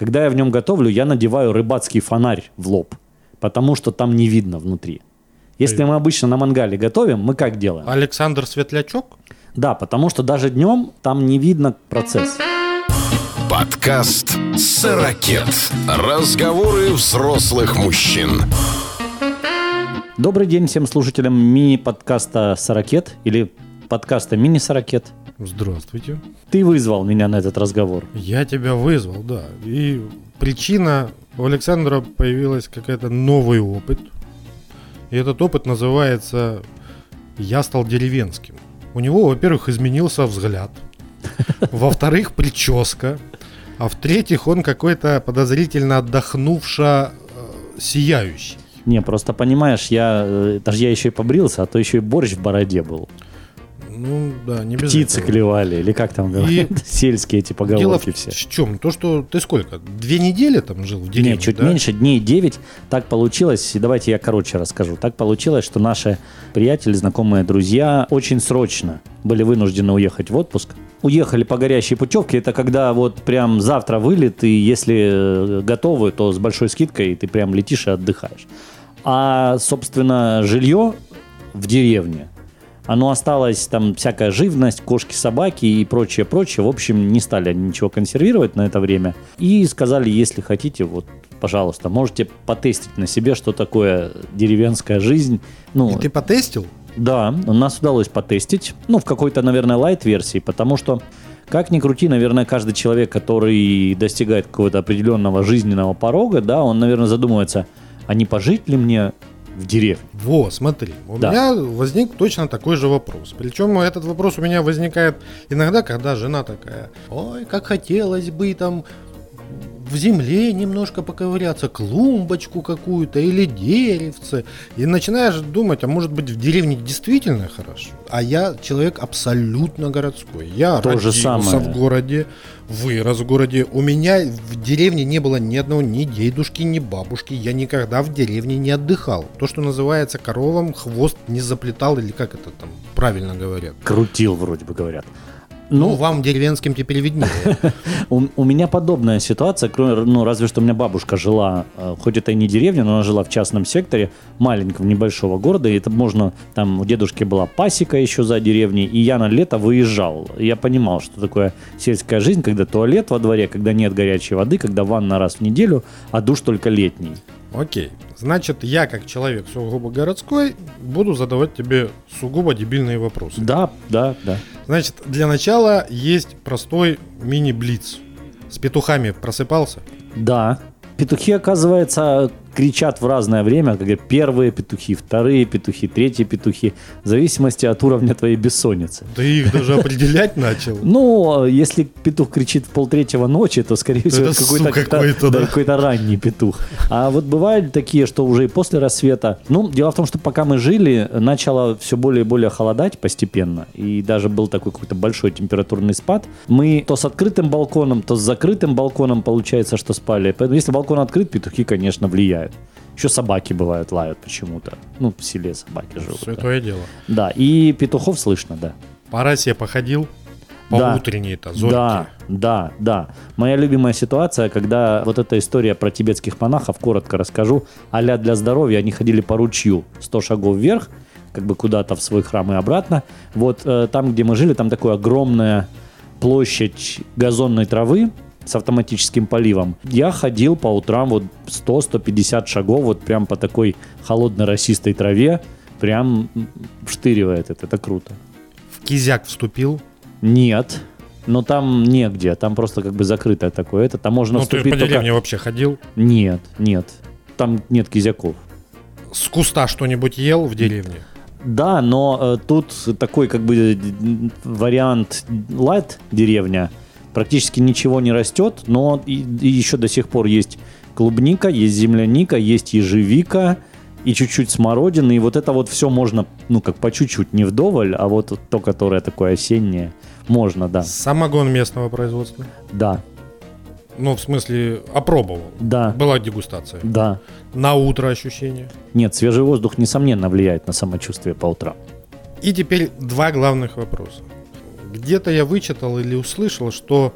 Когда я в нем готовлю, я надеваю рыбацкий фонарь в лоб, потому что там не видно внутри. Если мы обычно на мангале готовим, мы как делаем? Александр Светлячок? Да, потому что даже днем там не видно процесс. Подкаст «Сорокет». Разговоры взрослых мужчин. Добрый день всем слушателям мини-подкаста «Сорокет» или подкаста «Мини-сорокет». Здравствуйте. Ты вызвал меня на этот разговор. Я тебя вызвал, да. И причина у Александра появилась какая-то новый опыт. И этот опыт называется «Я стал деревенским». У него, во-первых, изменился взгляд. Во-вторых, прическа. А в-третьих, он какой-то подозрительно отдохнувший, сияющий. Не, просто понимаешь, я э, даже я еще и побрился, а то еще и борщ в бороде был. Ну, да, не без Птицы этого. клевали, или как там говорят, сельские эти Дело поговорки в все. чем? То, что ты сколько? Две недели там жил в деревне, Нет, чуть да? меньше, дней 9. Так получилось, и давайте я короче расскажу. Так получилось, что наши приятели, знакомые, друзья очень срочно были вынуждены уехать в отпуск. Уехали по горящей путевке. Это когда вот прям завтра вылет, и если э, готовы, то с большой скидкой ты прям летишь и отдыхаешь. А, собственно, жилье в деревне, оно осталось, там всякая живность, кошки, собаки и прочее, прочее. В общем, не стали они ничего консервировать на это время. И сказали, если хотите, вот, пожалуйста, можете потестить на себе, что такое деревенская жизнь. Ну, И ты потестил? да, у нас удалось потестить. Ну, в какой-то, наверное, лайт-версии, потому что, как ни крути, наверное, каждый человек, который достигает какого-то определенного жизненного порога, да, он, наверное, задумывается, а не пожить ли мне в деревне? Во, смотри, у Да. меня возник точно такой же вопрос. Причем этот вопрос у меня возникает иногда, когда жена такая, ой, как хотелось бы там в земле немножко поковыряться, клумбочку какую-то или деревце. И начинаешь думать, а может быть в деревне действительно хорошо? А я человек абсолютно городской. Я То же родился самое. в городе, вырос в городе. У меня в деревне не было ни одного ни дедушки, ни бабушки. Я никогда в деревне не отдыхал. То, что называется коровам, хвост не заплетал, или как это там правильно говорят. Крутил, вроде бы говорят. Ну, Ну, вам деревенским теперь виднее. у, у меня подобная ситуация, кроме, ну, разве что у меня бабушка жила, э, хоть это и не деревня, но она жила в частном секторе, маленького, небольшого города, и это можно, там у дедушки была пасека еще за деревней, и я на лето выезжал. Я понимал, что такое сельская жизнь, когда туалет во дворе, когда нет горячей воды, когда ванна раз в неделю, а душ только летний. Окей. Значит, я, как человек сугубо городской, буду задавать тебе сугубо дебильные вопросы. Да, да, да. Значит, для начала есть простой мини-блиц. С петухами просыпался? Да. Петухи, оказывается, кричат в разное время, как первые петухи, вторые петухи, третьи петухи, в зависимости от уровня твоей бессонницы. Ты их даже определять начал? Ну, если петух кричит в полтретьего ночи, то, скорее всего, это какой-то, какой-то, да. какой-то ранний петух. А вот бывают такие, что уже и после рассвета. Ну, дело в том, что пока мы жили, начало все более и более холодать постепенно. И даже был такой какой-то большой температурный спад. Мы то с открытым балконом, то с закрытым балконом, получается, что спали. Поэтому если балкон открыт, петухи, конечно, влияют. Еще собаки бывают, лают почему-то. Ну, в селе собаки живут. да. Святое дело. Да, и петухов слышно, да. По росе походил? По Да. утренней-то, зорьке. Да, да, да. Моя любимая ситуация, когда вот эта история про тибетских монахов, коротко расскажу, а для здоровья, они ходили по ручью 100 шагов вверх, как бы куда-то в свой храм и обратно. Вот э, там, где мы жили, там такая огромная площадь газонной травы с автоматическим поливом. Я ходил по утрам вот 100-150 шагов вот прям по такой холодной росистой траве, прям вштыривает это, это круто. В кизяк вступил? Нет. Но там негде, там просто как бы закрытое такое. Это там можно Ну, ты вступить по только... деревне вообще ходил? Нет, нет. Там нет кизяков. С куста что-нибудь ел в деревне? Да, но э, тут такой как бы э, вариант лайт деревня. Практически ничего не растет, но и, и еще до сих пор есть клубника, есть земляника, есть ежевика и чуть-чуть смородины. И вот это вот все можно, ну как по чуть-чуть, не вдоволь, а вот то, которое такое осеннее, можно, да. Самогон местного производства? Да, Ну, в смысле, опробовал. да, Была дегустация. да. На утро ощущения. Нет, свежий воздух, несомненно, влияет на самочувствие по утрам. И теперь два главных вопроса. Где-то я вычитал или услышал, что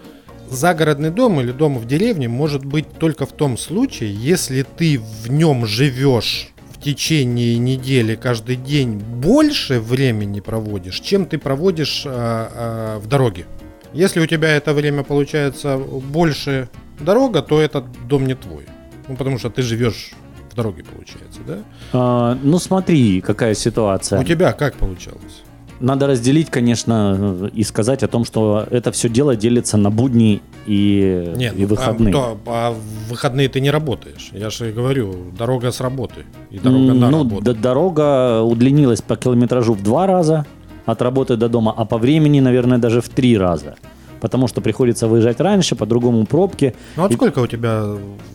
загородный дом или дом в деревне может быть только в том случае, если ты в нем живешь в течение недели каждый день больше времени проводишь, чем ты проводишь а, а, в дороге. Если у тебя это время получается больше дорога, то этот дом не твой. Ну, потому что ты живешь в дороге, получается, да? А, ну смотри, какая ситуация. У тебя как получалось? Надо разделить, конечно, и сказать о том, что это все дело делится на будни и, Нет, и ну, выходные. А, а в выходные ты не работаешь. Я же говорю, дорога с работы и дорога на ну, работу. д- дорога удлинилась по километражу в два раза от работы до дома, а по времени, наверное, даже в три раза. Потому что приходится выезжать раньше, по-другому пробки. Ну вот И- сколько у тебя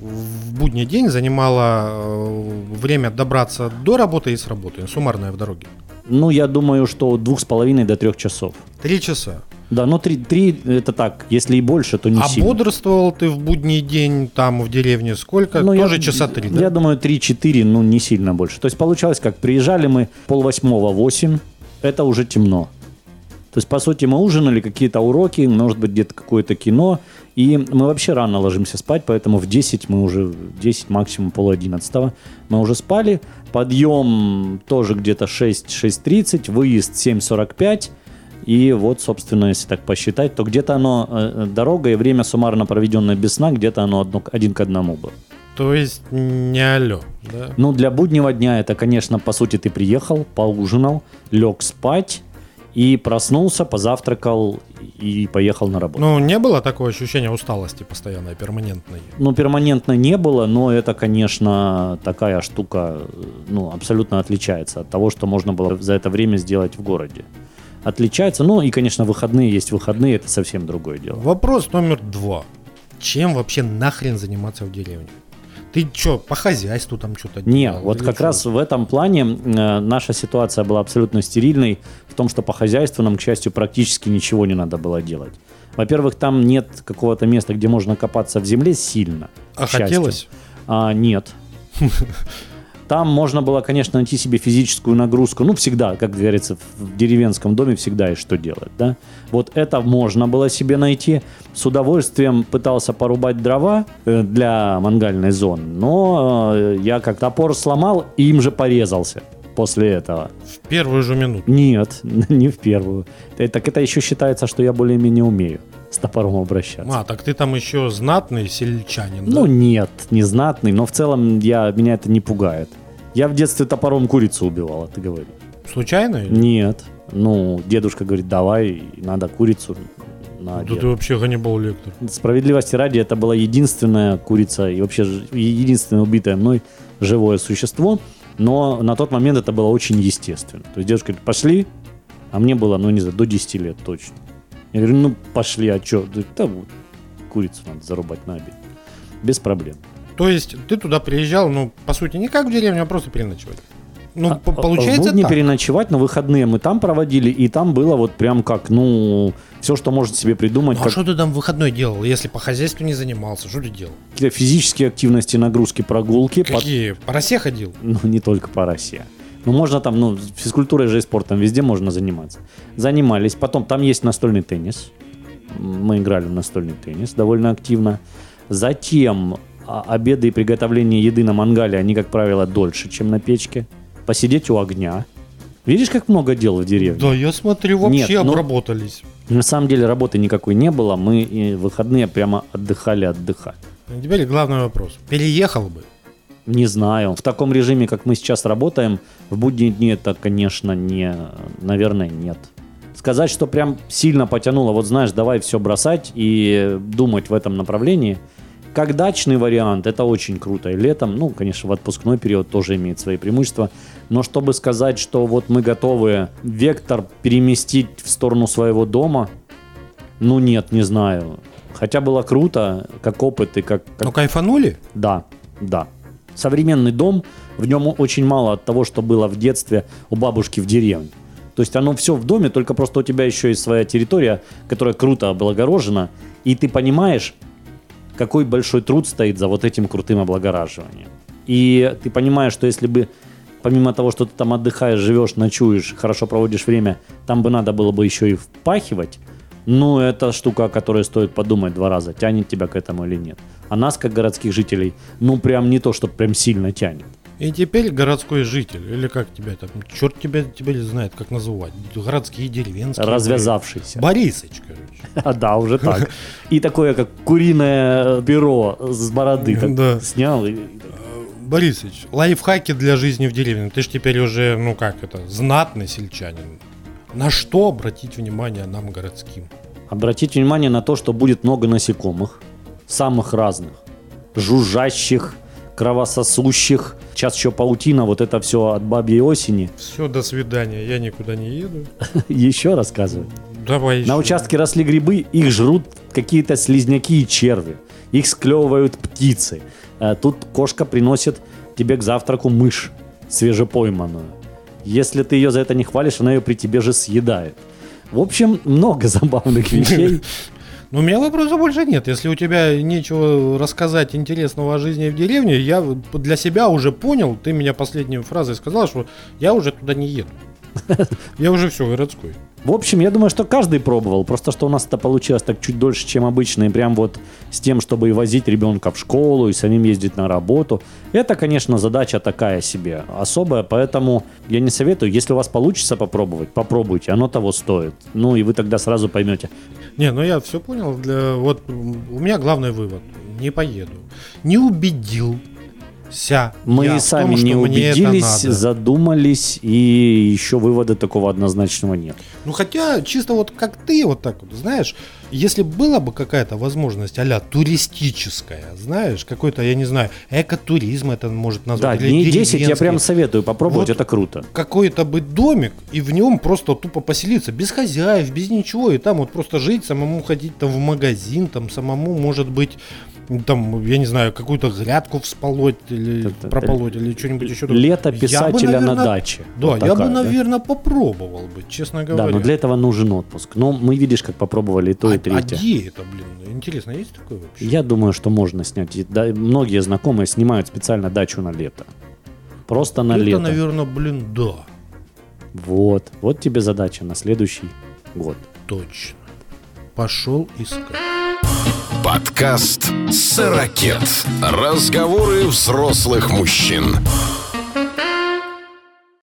в будний день занимало э, время добраться до работы и с работы, суммарное в дороге? Ну, я думаю, что от двух с половиной до трех часов. Три часа. Да, но три, три это так. Если и больше, то не а сильно. бодрствовал ты в будний день там в деревне сколько? Ну, Тоже я, часа три, да? Я думаю, 3-4, ну, не сильно больше. То есть получалось, как приезжали мы полвосьмого, 8, это уже темно. То есть, по сути, мы ужинали, какие-то уроки, может быть, где-то какое-то кино. И мы вообще рано ложимся спать, поэтому в 10 мы уже, в 10 максимум пол 11 мы уже спали. Подъем тоже где-то 6-6.30, выезд 7.45. И вот, собственно, если так посчитать, то где-то оно, э, э, дорога и время суммарно проведенное без сна, где-то оно одно, один к одному было. То есть не алло, да? Ну, для буднего дня это, конечно, по сути, ты приехал, поужинал, лег спать и проснулся, позавтракал и поехал на работу. Ну, не было такого ощущения усталости постоянной, перманентной? Ну, перманентно не было, но это, конечно, такая штука, э, ну, абсолютно отличается от того, что можно было за это время сделать в городе. Отличается, ну и, конечно, выходные есть выходные, это совсем другое дело. Вопрос номер два. Чем вообще нахрен заниматься в деревне? Ты что, по хозяйству там что-то Не, делал вот как чё? раз в этом плане э, наша ситуация была абсолютно стерильной в том, что по хозяйству нам, к счастью, практически ничего не надо было делать. Во-первых, там нет какого-то места, где можно копаться в земле сильно. А хотелось? А, нет. Там можно было, конечно, найти себе физическую нагрузку. Ну, всегда, как говорится, в деревенском доме всегда есть что делать, да. Вот это можно было себе найти. С удовольствием пытался порубать дрова э, для мангальной зоны, но э, я как топор сломал и им же порезался после этого. В первую же минуту. Нет, не в первую. Э, Так это еще считается, что я более-менее умею с топором обращаться. А, так ты там еще знатный сельчанин, Ну да? нет, не знатный, но в целом я, меня это не пугает. Я в детстве топором курицу убивал, а ты говоришь. Случайно? Нет. Ну, дедушка говорит, давай, надо курицу на Да ты вообще ганнибал лектор. Справедливости ради, это была единственная курица и вообще единственное убитое мной живое существо. Но на тот момент это было очень естественно. То есть дедушка говорит, пошли, а мне было, ну не знаю, до 10 лет точно. Я говорю, ну пошли, а что? Да вот, курицу надо зарубать на обед. Без проблем. То есть ты туда приезжал, ну, по сути, не как в деревню, а просто переночевать. Ну, А, по- а, получается будни так. переночевать, на выходные мы там проводили, и там было вот прям как, ну, все, что можно себе придумать, Ну, а как что ты там в выходной делал, если по хозяйству не занимался? Что ты делал? какие-то физические активности, нагрузки, прогулки. Какие? По росе ходил? Ну, не только по России. Ну, можно там, ну, физкультурой же и спортом везде можно заниматься. Занимались. Потом там есть настольный теннис. Мы играли в настольный теннис довольно активно. Затем а, обеды и приготовление еды на мангале, они, как правило, дольше, чем на печке. Посидеть у огня. Видишь, как много дел в деревне? Да, я смотрю, вообще Нет, ну- обработались. На самом деле работы никакой не было. Мы и выходные прямо отдыхали, отдыхали. А Теперь главный вопрос. Переехал бы? Не знаю. В таком режиме, как мы сейчас работаем, в будние дни это, конечно, не, наверное, нет. Сказать, что прям сильно потянуло, вот знаешь, давай все бросать и думать в этом направлении. Как дачный вариант, это очень круто. И летом, ну, конечно, в отпускной период тоже имеет свои преимущества. Но чтобы сказать, что вот мы готовы вектор переместить в сторону своего дома, ну нет, не знаю. Хотя было круто, как опыт и как, как Ну, кайфанули? да, да. Современный дом, в нем очень мало от того, что было в детстве у бабушки в деревне. То есть оно все в доме, только просто у тебя еще есть своя территория, которая круто облагорожена, и ты понимаешь, какой большой труд стоит за вот этим крутым облагораживанием. И ты понимаешь, что если бы помимо того, что ты там отдыхаешь, живешь, ночуешь, хорошо проводишь время, там бы надо было бы еще и впахивать, Ну, это штука, о которой стоит подумать два раза, тянет тебя к этому или нет. А нас, как городских жителей, ну, прям не то, что прям сильно тянет. И теперь городской житель, или как тебя там, черт тебя теперь знает, как называть, городские, деревенские. Развязавшийся. Борисыч, короче. А, да, уже так. И такое, как куриное перо с бороды снял. Борисыч, лайфхаки для жизни в деревне. Ты ж теперь уже, ну как это, знатный сельчанин. На что обратить внимание нам городским? Обратите внимание на то, что будет много насекомых, самых разных. Жужжащих, кровососущих. Сейчас еще паутина, вот это все от бабьей осени. Все, до свидания, я никуда не еду. Еще рассказываю. Давай На участке росли грибы, их жрут какие-то слизняки и черви. Их склевывают птицы. Э, Тут кошка приносит тебе к завтраку мышь свежепойманную. Если ты ее за это не хвалишь, она ее при тебе же съедает. В общем, много забавных вещей. Ну, у меня вопроса больше нет. Если у тебя нечего рассказать интересного о жизни в деревне, я для себя уже понял, ты меня последней фразой сказал, что я уже туда не еду. Я уже все, городской. В общем, я думаю, что каждый пробовал. Просто что у нас это получилось так чуть дольше, чем обычно. И прям вот с тем, чтобы и возить ребенка в школу, и самим ездить на работу. Это, конечно, задача такая себе, особая. Поэтому я не советую. Если у вас получится попробовать, попробуйте. Оно того стоит. Ну и вы тогда сразу поймете. Не, ну я все понял. Для, вот у меня главный вывод. Не поеду. Не убедился. Мы я сами том, не убедились, задумались, и еще вывода такого однозначного нет. Ну хотя, чисто вот как ты вот так вот, знаешь, если была бы какая-то возможность а туристическая, знаешь, какой-то, я не знаю, экотуризм это может Да, назвать. или дней 10 я прям советую попробовать, Вот. это круто. какой-то быть домик и в нем просто тупо поселиться без хозяев, без ничего, и там вот просто жить, самому ходить там в магазин, там самому может быть там, я не знаю, какую-то грядку всполоть или Это- прополоть или что-нибудь еще. Лето Я бы, писателя на даче. Да, Вот я бы, такая, да? наверное, попробовал бы, честно Да, говоря. но для этого нужен отпуск. Но мы, видишь, как попробовали и то, а, и а третье. где это, блин? Интересно, есть такое вообще? Я думаю, что можно снять. И да, многие знакомые снимают специально дачу на лето. Просто на это, лето. наверное, блин, да, Вот. Вот тебе задача на следующий год. точно. Пошел искать. Подкаст «Сорокет». Разговоры взрослых мужчин.